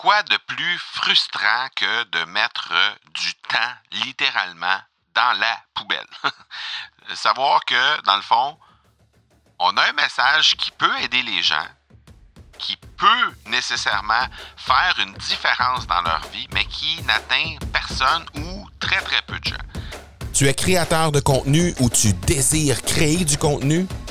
Quoi de plus frustrant que de mettre du temps littéralement dans la poubelle? Savoir que, dans le fond, on a un message qui peut aider les gens, qui peut nécessairement faire une différence dans leur vie, mais qui n'atteint personne ou très très peu de gens. Tu es créateur de contenu ou tu désires créer du contenu?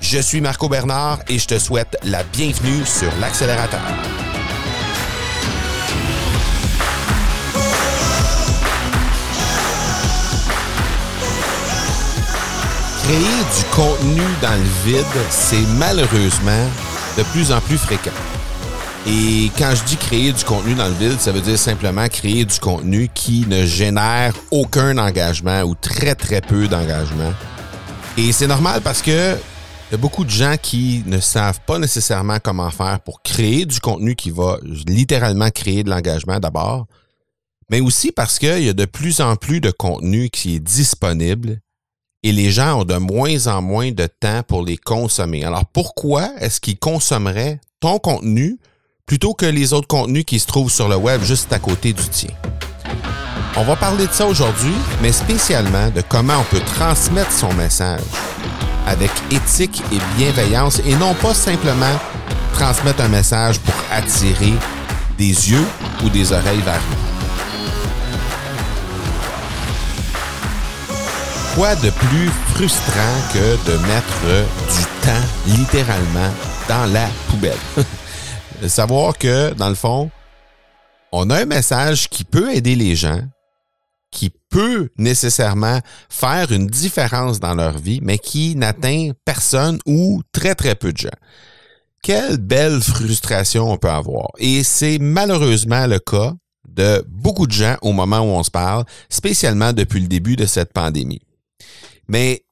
Je suis Marco Bernard et je te souhaite la bienvenue sur l'accélérateur. Créer du contenu dans le vide, c'est malheureusement de plus en plus fréquent. Et quand je dis créer du contenu dans le vide, ça veut dire simplement créer du contenu qui ne génère aucun engagement ou très très peu d'engagement. Et c'est normal parce que il y a beaucoup de gens qui ne savent pas nécessairement comment faire pour créer du contenu qui va littéralement créer de l'engagement d'abord, mais aussi parce qu'il y a de plus en plus de contenu qui est disponible et les gens ont de moins en moins de temps pour les consommer. Alors pourquoi est-ce qu'ils consommeraient ton contenu plutôt que les autres contenus qui se trouvent sur le web juste à côté du tien? On va parler de ça aujourd'hui, mais spécialement de comment on peut transmettre son message avec éthique et bienveillance et non pas simplement transmettre un message pour attirer des yeux ou des oreilles vers nous. Quoi de plus frustrant que de mettre du temps littéralement dans la poubelle? Savoir que, dans le fond, on a un message qui peut aider les gens, qui peut nécessairement faire une différence dans leur vie, mais qui n'atteint personne ou très très peu de gens. Quelle belle frustration on peut avoir. Et c'est malheureusement le cas de beaucoup de gens au moment où on se parle, spécialement depuis le début de cette pandémie. Mais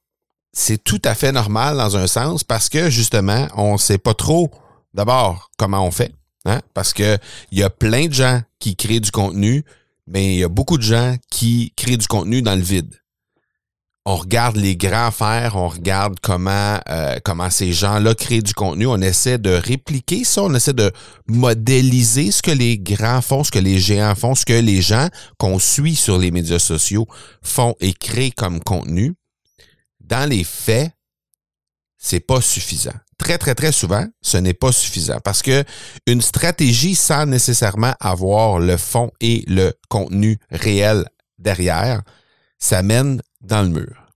c'est tout à fait normal dans un sens parce que justement, on ne sait pas trop d'abord comment on fait. Hein? Parce que il y a plein de gens qui créent du contenu, mais il y a beaucoup de gens qui créent du contenu dans le vide. On regarde les grands faire, on regarde comment euh, comment ces gens-là créent du contenu, on essaie de répliquer ça, on essaie de modéliser ce que les grands font, ce que les géants font, ce que les gens qu'on suit sur les médias sociaux font et créent comme contenu. Dans les faits, c'est pas suffisant. Très, très, très souvent, ce n'est pas suffisant parce que une stratégie sans nécessairement avoir le fond et le contenu réel derrière, ça mène dans le mur.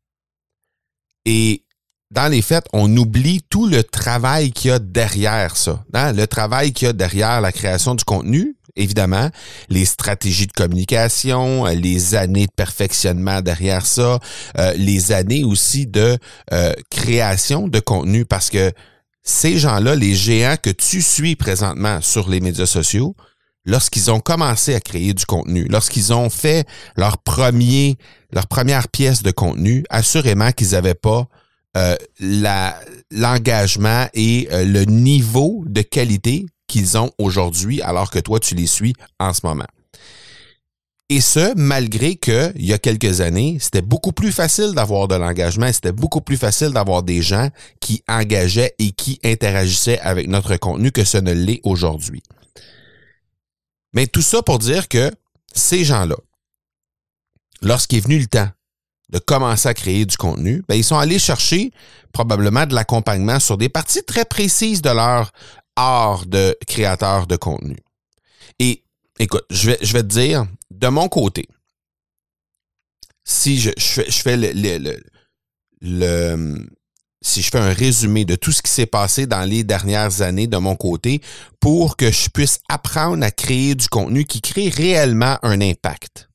Et dans les faits, on oublie tout le travail qu'il y a derrière ça. Hein? Le travail qu'il y a derrière la création du contenu, évidemment, les stratégies de communication, euh, les années de perfectionnement derrière ça, euh, les années aussi de euh, création de contenu, parce que ces gens-là, les géants que tu suis présentement sur les médias sociaux, lorsqu'ils ont commencé à créer du contenu, lorsqu'ils ont fait leur premier, leur première pièce de contenu, assurément qu'ils n'avaient pas l'engagement et le niveau de qualité qu'ils ont aujourd'hui alors que toi, tu les suis en ce moment. Et ce, malgré que, il y a quelques années, c'était beaucoup plus facile d'avoir de l'engagement, c'était beaucoup plus facile d'avoir des gens qui engageaient et qui interagissaient avec notre contenu que ce ne l'est aujourd'hui. Mais tout ça pour dire que ces gens-là, lorsqu'il est venu le temps de commencer à créer du contenu, ben, ils sont allés chercher probablement de l'accompagnement sur des parties très précises de leur art de créateur de contenu. Et écoute, je vais, je vais te dire, de mon côté, si je, fais un résumé de tout ce qui s'est passé dans les dernières années de mon côté pour que je puisse apprendre à créer du contenu qui crée réellement un impact.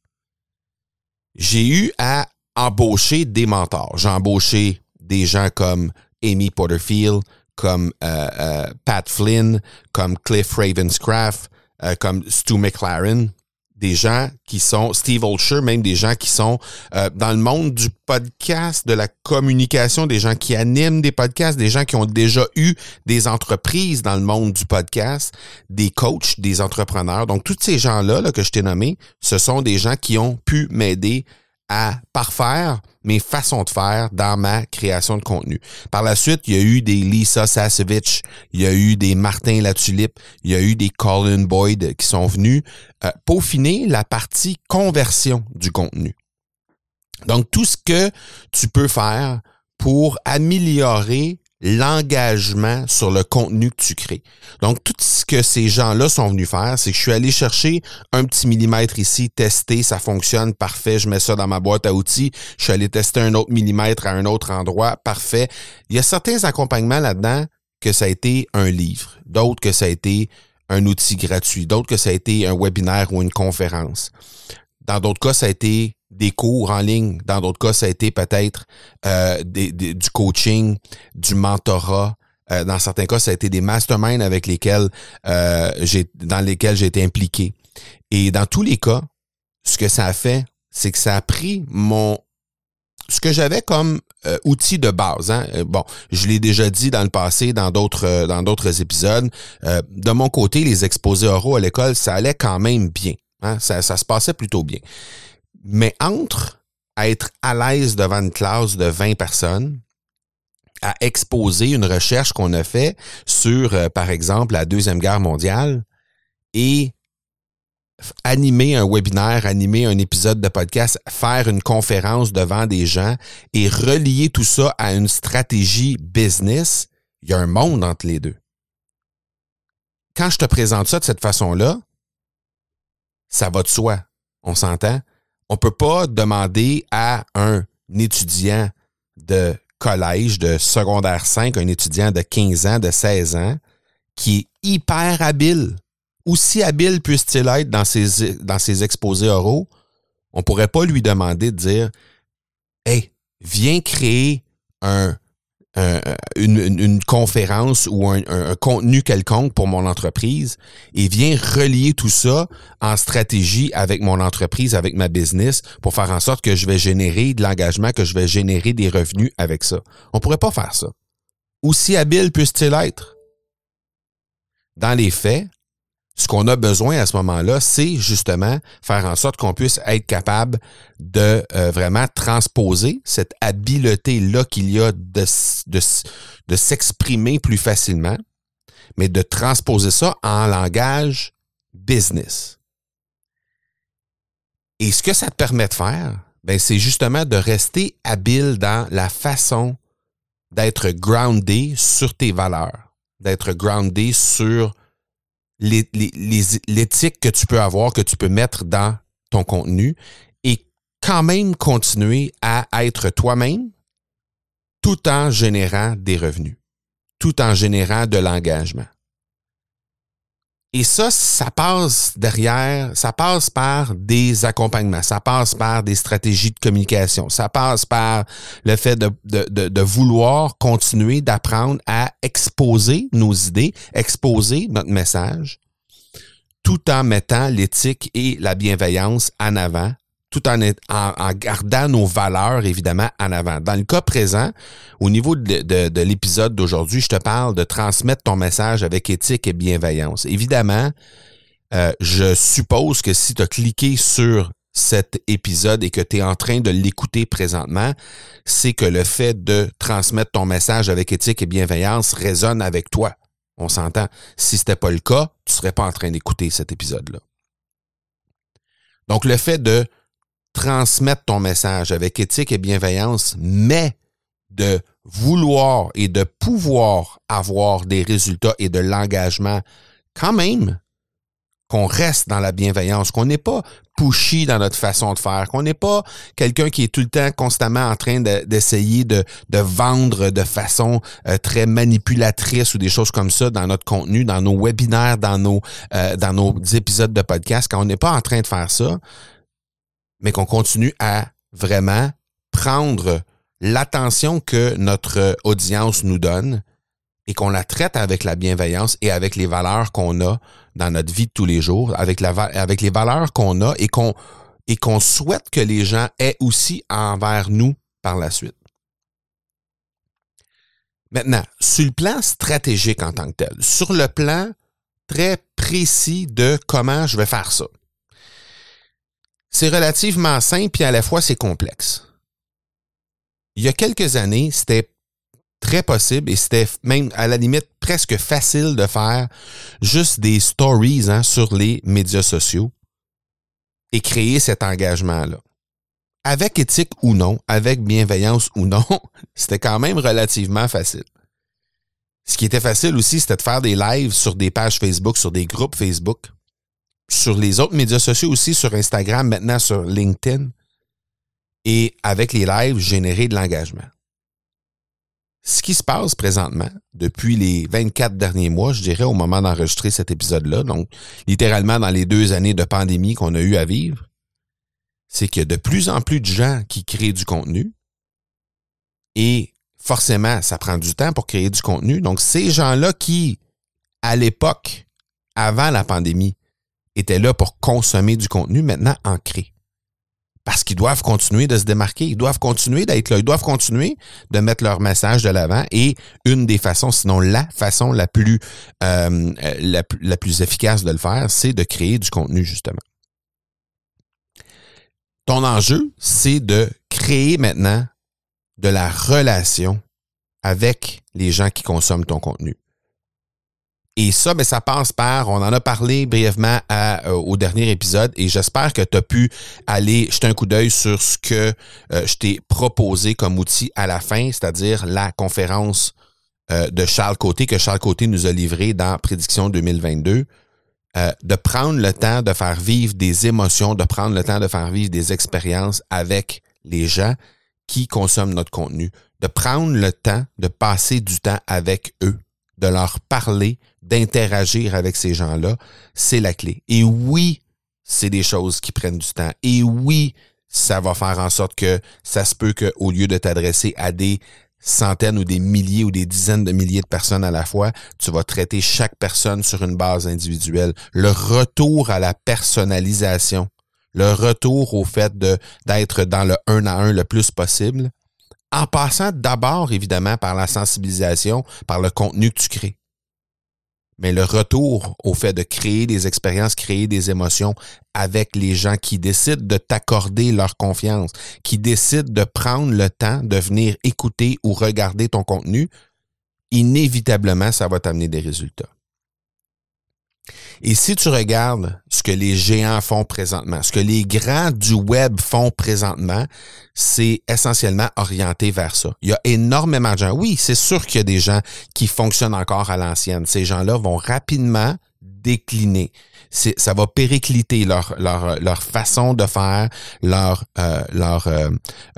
J'ai eu à embaucher des mentors. J'ai embauché des gens comme Amy Porterfield, comme euh, euh, Pat Flynn, comme Cliff Ravenscraft, euh, comme Stu McLaren, des gens qui sont, Steve Olsher, même des gens qui sont euh, dans le monde du podcast, de la communication, des gens qui animent des podcasts, des gens qui ont déjà eu des entreprises dans le monde du podcast, des coachs, des entrepreneurs. Donc, tous ces gens-là là, que je t'ai nommés, ce sont des gens qui ont pu m'aider à parfaire mes façons de faire dans ma création de contenu. Par la suite, il y a eu des Lisa Sasevich, il y a eu des Martin Latulippe, il y a eu des Colin Boyd qui sont venus euh, peaufiner la partie conversion du contenu. Donc, tout ce que tu peux faire pour améliorer l'engagement sur le contenu que tu crées. Donc, tout ce que ces gens-là sont venus faire, c'est que je suis allé chercher un petit millimètre ici, tester, ça fonctionne, parfait, je mets ça dans ma boîte à outils, je suis allé tester un autre millimètre à un autre endroit, parfait. Il y a certains accompagnements là-dedans que ça a été un livre, d'autres que ça a été un outil gratuit, d'autres que ça a été un webinaire ou une conférence. Dans d'autres cas, ça a été des cours en ligne. Dans d'autres cas, ça a été peut-être euh, du coaching, du mentorat. Euh, dans certains cas, ça a été des masterminds avec lesquels euh, j'ai dans lesquels j'ai été impliqué. Et dans tous les cas, ce que ça a fait, c'est que ça a pris mon ce que j'avais comme outil de base. Hein. Bon, je l'ai déjà dit dans le passé, dans d'autres dans d'autres épisodes. de mon côté, les exposés oraux à l'école, ça allait quand même bien. Hein. Ça, ça se passait plutôt bien. Mais entre être à l'aise devant une classe de 20 personnes, à exposer une recherche qu'on a fait sur, euh, par exemple, la Deuxième Guerre mondiale et animer un webinaire, animer un épisode de podcast, faire une conférence devant des gens et relier tout ça à une stratégie business, il y a un monde entre les deux. Quand je te présente ça de cette façon-là, ça va de soi. On s'entend? On peut pas demander à un étudiant de collège, de secondaire 5, un étudiant de 15 ans, de 16 ans, qui est hyper habile, aussi habile puisse-t-il être dans ses, exposés oraux, on pourrait pas lui demander de dire Hey, viens créer un une, conférence ou un, contenu quelconque pour mon entreprise et viens relier tout ça en stratégie avec mon entreprise, avec ma business pour faire en sorte que je vais générer de l'engagement, que je vais générer des revenus avec ça. On pourrait pas faire ça. Aussi habile puisse-t-il être? Dans les faits, ce qu'on a besoin à ce moment-là, c'est justement faire en sorte qu'on puisse être capable de euh, vraiment transposer cette habileté-là qu'il y a de, de, de s'exprimer plus facilement, mais de transposer ça en langage business. Et ce que ça te permet de faire, ben, c'est justement de rester habile dans la façon d'être groundé sur tes valeurs, d'être groundé sur l'éthique que tu peux avoir, que tu peux mettre dans ton contenu et quand même continuer à être toi-même tout en générant des revenus, tout en générant de l'engagement. Et ça, ça passe derrière, ça passe par des accompagnements, ça passe par des stratégies de communication, ça passe par le fait de, de, de, vouloir continuer d'apprendre à exposer nos idées, exposer notre message, tout en mettant l'éthique et la bienveillance en avant tout en, en, gardant nos valeurs, évidemment, en avant. Dans le cas présent, au niveau de, l'épisode d'aujourd'hui, je te parle de transmettre ton message avec éthique et bienveillance. Évidemment, euh, je suppose que si tu as cliqué sur cet épisode et que tu es en train de l'écouter présentement, c'est que le fait de transmettre ton message avec éthique et bienveillance résonne avec toi. On s'entend. Si ce n'était pas le cas, tu ne serais pas en train d'écouter cet épisode-là. Donc, le fait de transmettre ton message avec éthique et bienveillance, mais de vouloir et de pouvoir avoir des résultats et de l'engagement quand même qu'on reste dans la bienveillance, qu'on n'est pas pushy dans notre façon de faire, qu'on n'est pas quelqu'un qui est tout le temps constamment en train d'essayer de, vendre de façon euh, très manipulatrice ou des choses comme ça dans notre contenu, dans nos webinaires, dans nos, euh, dans nos épisodes de podcast, quand on n'est pas en train de faire ça, mais qu'on continue à vraiment prendre l'attention que notre audience nous donne et qu'on la traite avec la bienveillance et avec les valeurs qu'on a dans notre vie de tous les jours, avec, les valeurs qu'on a et qu'on souhaite que les gens aient aussi envers nous par la suite. Maintenant, sur le plan stratégique en tant que tel, sur le plan très précis de comment je vais faire ça, c'est relativement simple et à la fois c'est complexe. Il y a quelques années, c'était très possible et c'était même à la limite presque facile de faire juste des stories hein, sur les médias sociaux et créer cet engagement-là. Avec éthique ou non, avec bienveillance ou non, c'était quand même relativement facile. Ce qui était facile aussi, c'était de faire des lives sur des pages Facebook, sur des groupes Facebook, sur les autres médias sociaux aussi, sur Instagram, maintenant sur LinkedIn. Et avec les lives, générer de l'engagement. Ce qui se passe présentement, depuis les 24 derniers mois, je dirais, au moment d'enregistrer cet épisode-là, donc littéralement dans les deux années de pandémie qu'on a eu à vivre, c'est qu'il y a de plus en plus de gens qui créent du contenu et forcément, ça prend du temps pour créer du contenu. Donc, ces gens-là qui, à l'époque, avant la pandémie, étaient là pour consommer du contenu, maintenant en créent parce qu'ils doivent continuer de se démarquer, ils doivent continuer d'être là, ils doivent continuer de mettre leur message de l'avant et une des façons, sinon la façon la plus, euh, la, la plus efficace de le faire, c'est de créer du contenu justement. Ton enjeu, c'est de créer maintenant de la relation avec les gens qui consomment ton contenu. Et ça, ben, ça passe par, on en a parlé brièvement euh, au dernier épisode et j'espère que tu as pu aller jeter un coup d'œil sur ce que euh, je t'ai proposé comme outil à la fin, c'est-à-dire la conférence euh, de Charles Côté que Charles Côté nous a livré dans Prédiction 2022. de prendre le temps de faire vivre des émotions, de prendre le temps de faire vivre des expériences avec les gens qui consomment notre contenu, de prendre le temps de passer du temps avec eux, de leur parler, d'interagir avec ces gens-là, c'est la clé. Et oui, c'est des choses qui prennent du temps. Et oui, ça va faire en sorte que ça se peut qu'au lieu de t'adresser à des centaines ou des milliers ou des dizaines de milliers de personnes à la fois, tu vas traiter chaque personne sur une base individuelle. Le retour à la personnalisation, le retour au fait d'être dans le un à un le plus possible, en passant d'abord évidemment par la sensibilisation, par le contenu que tu crées mais le retour au fait de créer des expériences, créer des émotions avec les gens qui décident de t'accorder leur confiance, qui décident de prendre le temps de venir écouter ou regarder ton contenu, inévitablement, ça va t'amener des résultats. Et si tu regardes ce que les géants font présentement, ce que les grands du web font présentement, c'est essentiellement orienté vers ça. Il y a énormément de gens. Oui, c'est sûr qu'il y a des gens qui fonctionnent encore à l'ancienne. Ces gens-là vont rapidement décliner. ça va péricliter leur, leur, leur façon de faire, leur, euh, leur euh,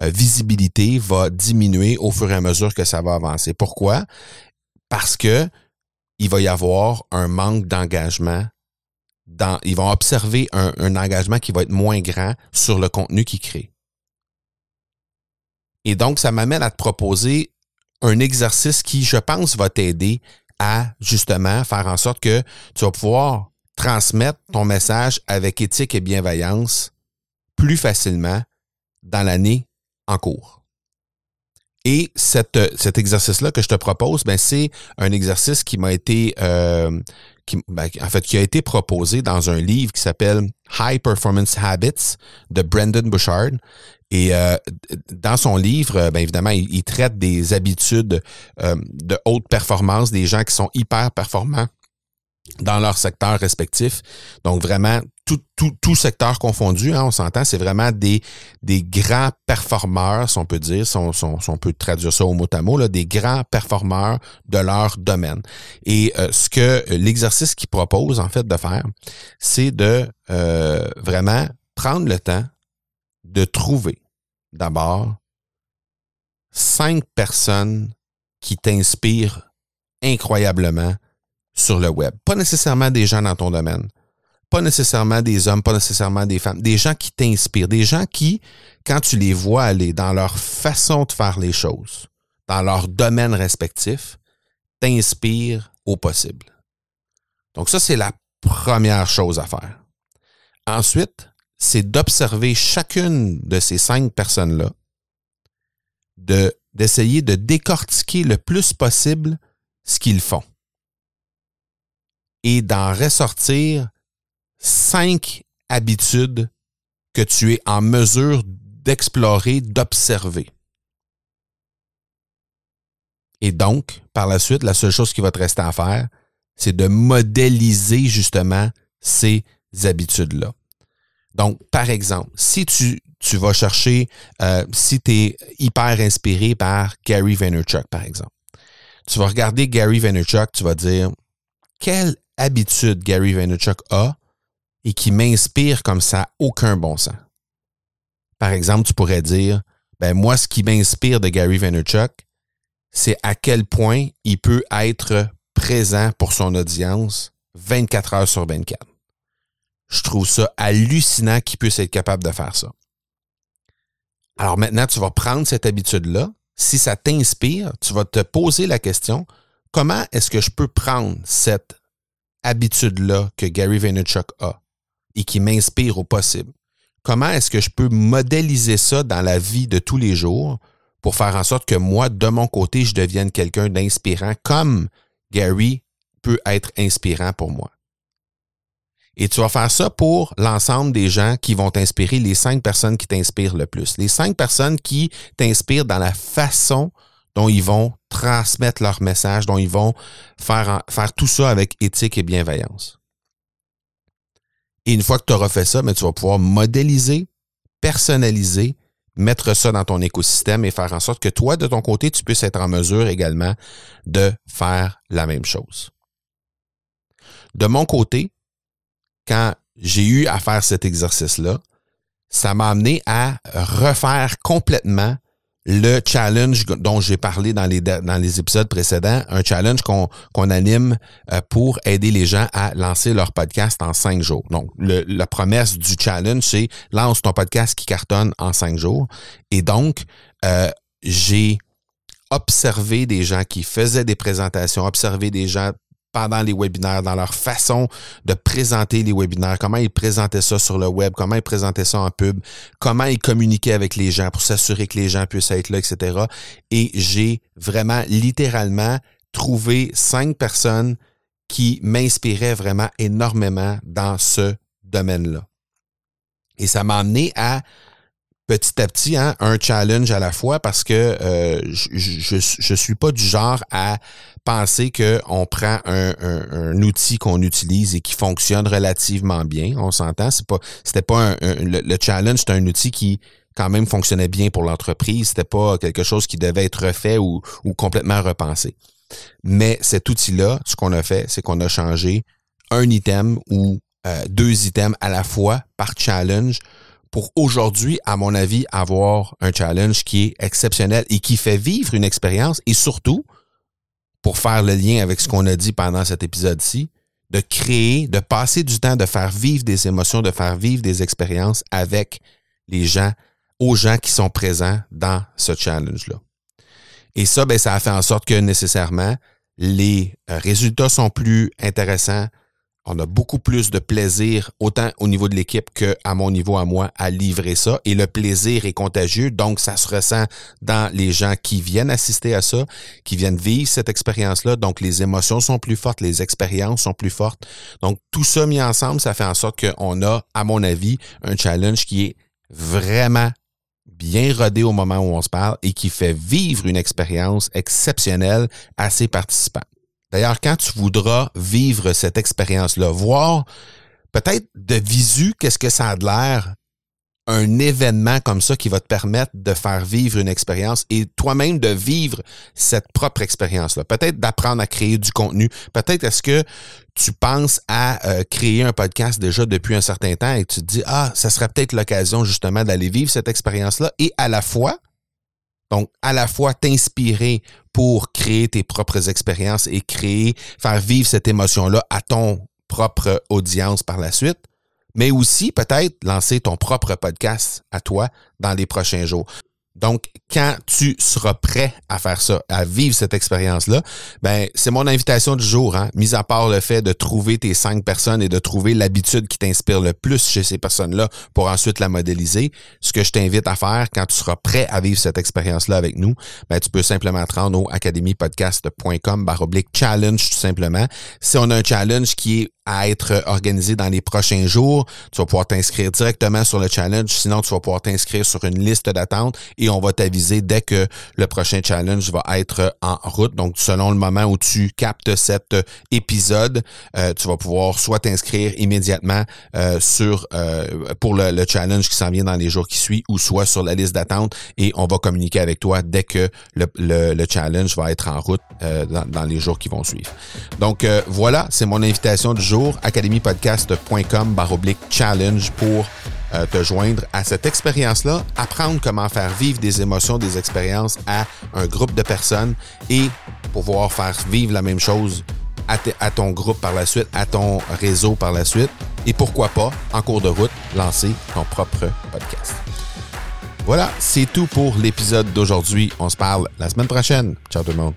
euh, visibilité va diminuer au fur et à mesure que ça va avancer. Pourquoi? Parce que il va y avoir un manque d'engagement. Dans, ils vont observer un, engagement qui va être moins grand sur le contenu qu'ils créent. Et donc, ça m'amène à te proposer un exercice qui, je pense, va t'aider à justement faire en sorte que tu vas pouvoir transmettre ton message avec éthique et bienveillance plus facilement dans l'année en cours. Et cette, cet exercice-là que je te propose, ben, c'est un exercice qui m'a été, euh, qui, ben, en fait, qui a été proposé dans un livre qui s'appelle High Performance Habits de Brendan Bouchard. Et euh, dans son livre, ben évidemment, il, traite des habitudes euh, de haute performance, des gens qui sont hyper performants dans leur secteur respectif. Donc vraiment, tout, secteur confondu, hein, on s'entend, c'est vraiment des, grands performeurs, si on peut dire, si on, peut traduire ça au mot à mot, des grands performeurs de leur domaine. Et euh, ce que l'exercice qu'il propose en fait de faire, c'est de euh, vraiment prendre le temps de trouver d'abord cinq personnes qui t'inspirent incroyablement sur le web. Pas nécessairement des gens dans ton domaine. Pas nécessairement des hommes, pas nécessairement des femmes. Des gens qui t'inspirent. Des gens qui, quand tu les vois aller dans leur façon de faire les choses, dans leur domaine respectif, t'inspire au possible. Donc ça, c'est la première chose à faire. Ensuite, c'est d'observer chacune de ces cinq personnes-là, de, d'essayer de décortiquer le plus possible ce qu'ils font et d'en ressortir cinq habitudes que tu es en mesure d'explorer, d'observer. Et donc, par la suite, la seule chose qui va te rester à faire, c'est de modéliser justement ces habitudes-là. Donc, par exemple, si tu, vas chercher, euh, si tu es hyper inspiré par Gary Vaynerchuk, par exemple, tu vas regarder Gary Vaynerchuk, tu vas dire, quelle habitude Gary Vaynerchuk a et qui m'inspire comme ça, aucun bon sens. Par exemple, tu pourrais dire, ben moi, ce qui m'inspire de Gary Vaynerchuk, c'est à quel point il peut être présent pour son audience 24 heures sur 24. Je trouve ça hallucinant qu'il puisse être capable de faire ça. Alors maintenant, tu vas prendre cette habitude-là. Si ça t'inspire, tu vas te poser la question, comment est-ce que je peux prendre cette habitude-là que Gary Vaynerchuk a? Et qui m'inspire au possible? Comment est-ce que je peux modéliser ça dans la vie de tous les jours pour faire en sorte que moi, de mon côté, je devienne quelqu'un d'inspirant comme Gary peut être inspirant pour moi? Et tu vas faire ça pour l'ensemble des gens qui vont t'inspirer, les cinq personnes qui t'inspirent le plus. Les cinq personnes qui t'inspirent dans la façon dont ils vont transmettre leur message, dont ils vont faire, faire tout ça avec éthique et bienveillance. Et une fois que tu auras fait ça, mais tu vas pouvoir modéliser, personnaliser, mettre ça dans ton écosystème et faire en sorte que toi, de ton côté, tu puisses être en mesure également de faire la même chose. De mon côté, quand j'ai eu à faire cet exercice-là, ça m'a amené à refaire complètement le challenge dont j'ai parlé dans les, épisodes précédents, un challenge qu'on anime euh, pour aider les gens à lancer leur podcast en cinq jours. Donc, la promesse du challenge, c'est lance ton podcast qui cartonne en cinq jours. Et donc, euh, j'ai observé des gens qui faisaient des présentations, observé des gens pendant les webinaires, dans leur façon de présenter les webinaires, comment ils présentaient ça sur le web, comment ils présentaient ça en pub, comment ils communiquaient avec les gens pour s'assurer que les gens puissent être là, etc. Et j'ai vraiment littéralement trouvé cinq personnes qui m'inspiraient vraiment énormément dans ce domaine-là. Et ça m'a amené à petit à petit hein, un challenge à la fois parce que euh, je, je, suis pas du genre à penser qu'on prend un, outil qu'on utilise et qui fonctionne relativement bien. On s'entend, c'est pas c'était pas un, le, challenge, c'est un outil qui quand même fonctionnait bien pour l'entreprise. C'était pas quelque chose qui devait être refait ou, ou complètement repensé. Mais cet outil-là, ce qu'on a fait, c'est qu'on a changé un item ou euh, deux items à la fois par challenge pour aujourd'hui, à mon avis, avoir un challenge qui est exceptionnel et qui fait vivre une expérience et surtout, pour faire le lien avec ce qu'on a dit pendant cet épisode-ci, de créer, de passer du temps, de faire vivre des émotions, de faire vivre des expériences avec les gens, aux gens qui sont présents dans ce challenge-là. Et ça, ben, ça a fait en sorte que nécessairement, les euh, résultats sont plus intéressants, on a beaucoup plus de plaisir, autant au niveau de l'équipe qu'à mon niveau à moi, à livrer ça. Et le plaisir est contagieux, donc ça se ressent dans les gens qui viennent assister à ça, qui viennent vivre cette expérience-là. Donc les émotions sont plus fortes, les expériences sont plus fortes. Donc tout ça mis ensemble, ça fait en sorte qu'on a, à mon avis, un challenge qui est vraiment bien rodé au moment où on se parle et qui fait vivre une expérience exceptionnelle à ses participants. D'ailleurs, quand tu voudras vivre cette expérience-là, voir peut-être de visu qu'est-ce que ça a de l'air, un événement comme ça qui va te permettre de faire vivre une expérience et toi-même de vivre cette propre expérience-là. Peut-être d'apprendre à créer du contenu. Peut-être est-ce que tu penses à euh, créer un podcast déjà depuis un certain temps et tu te dis, ah, ça serait peut-être l'occasion justement d'aller vivre cette expérience-là et à la fois donc, à la fois t'inspirer pour créer tes propres expériences et créer, faire vivre cette émotion-là à ton propre audience par la suite, mais aussi peut-être lancer ton propre podcast à toi dans les prochains jours. Donc, quand tu seras prêt à faire ça, à vivre cette expérience-là, ben c'est mon invitation du jour. Hein? Mis à part le fait de trouver tes cinq personnes et de trouver l'habitude qui t'inspire le plus chez ces personnes-là pour ensuite la modéliser, ce que je t'invite à faire quand tu seras prêt à vivre cette expérience-là avec nous, ben tu peux simplement te rendre au academypodcast.com baroblique challenge tout simplement. Si on a un challenge qui est à être organisé dans les prochains jours. Tu vas pouvoir t'inscrire directement sur le challenge. Sinon, tu vas pouvoir t'inscrire sur une liste d'attente et on va t'aviser dès que le prochain challenge va être en route. Donc, selon le moment où tu captes cet épisode, euh, tu vas pouvoir soit t'inscrire immédiatement euh, sur euh, pour le, challenge qui s'en vient dans les jours qui suivent ou soit sur la liste d'attente et on va communiquer avec toi dès que le, le, challenge va être en route dans, dans, les jours qui vont suivre. Donc, voilà, c'est mon invitation du jour academypodcast.com baroblique challenge pour euh, te joindre à cette expérience-là, apprendre comment faire vivre des émotions, des expériences à un groupe de personnes et pouvoir faire vivre la même chose à, à, ton groupe par la suite, à ton réseau par la suite, et pourquoi pas, en cours de route, lancer ton propre podcast. Voilà, c'est tout pour l'épisode d'aujourd'hui. On se parle la semaine prochaine. Ciao tout le monde.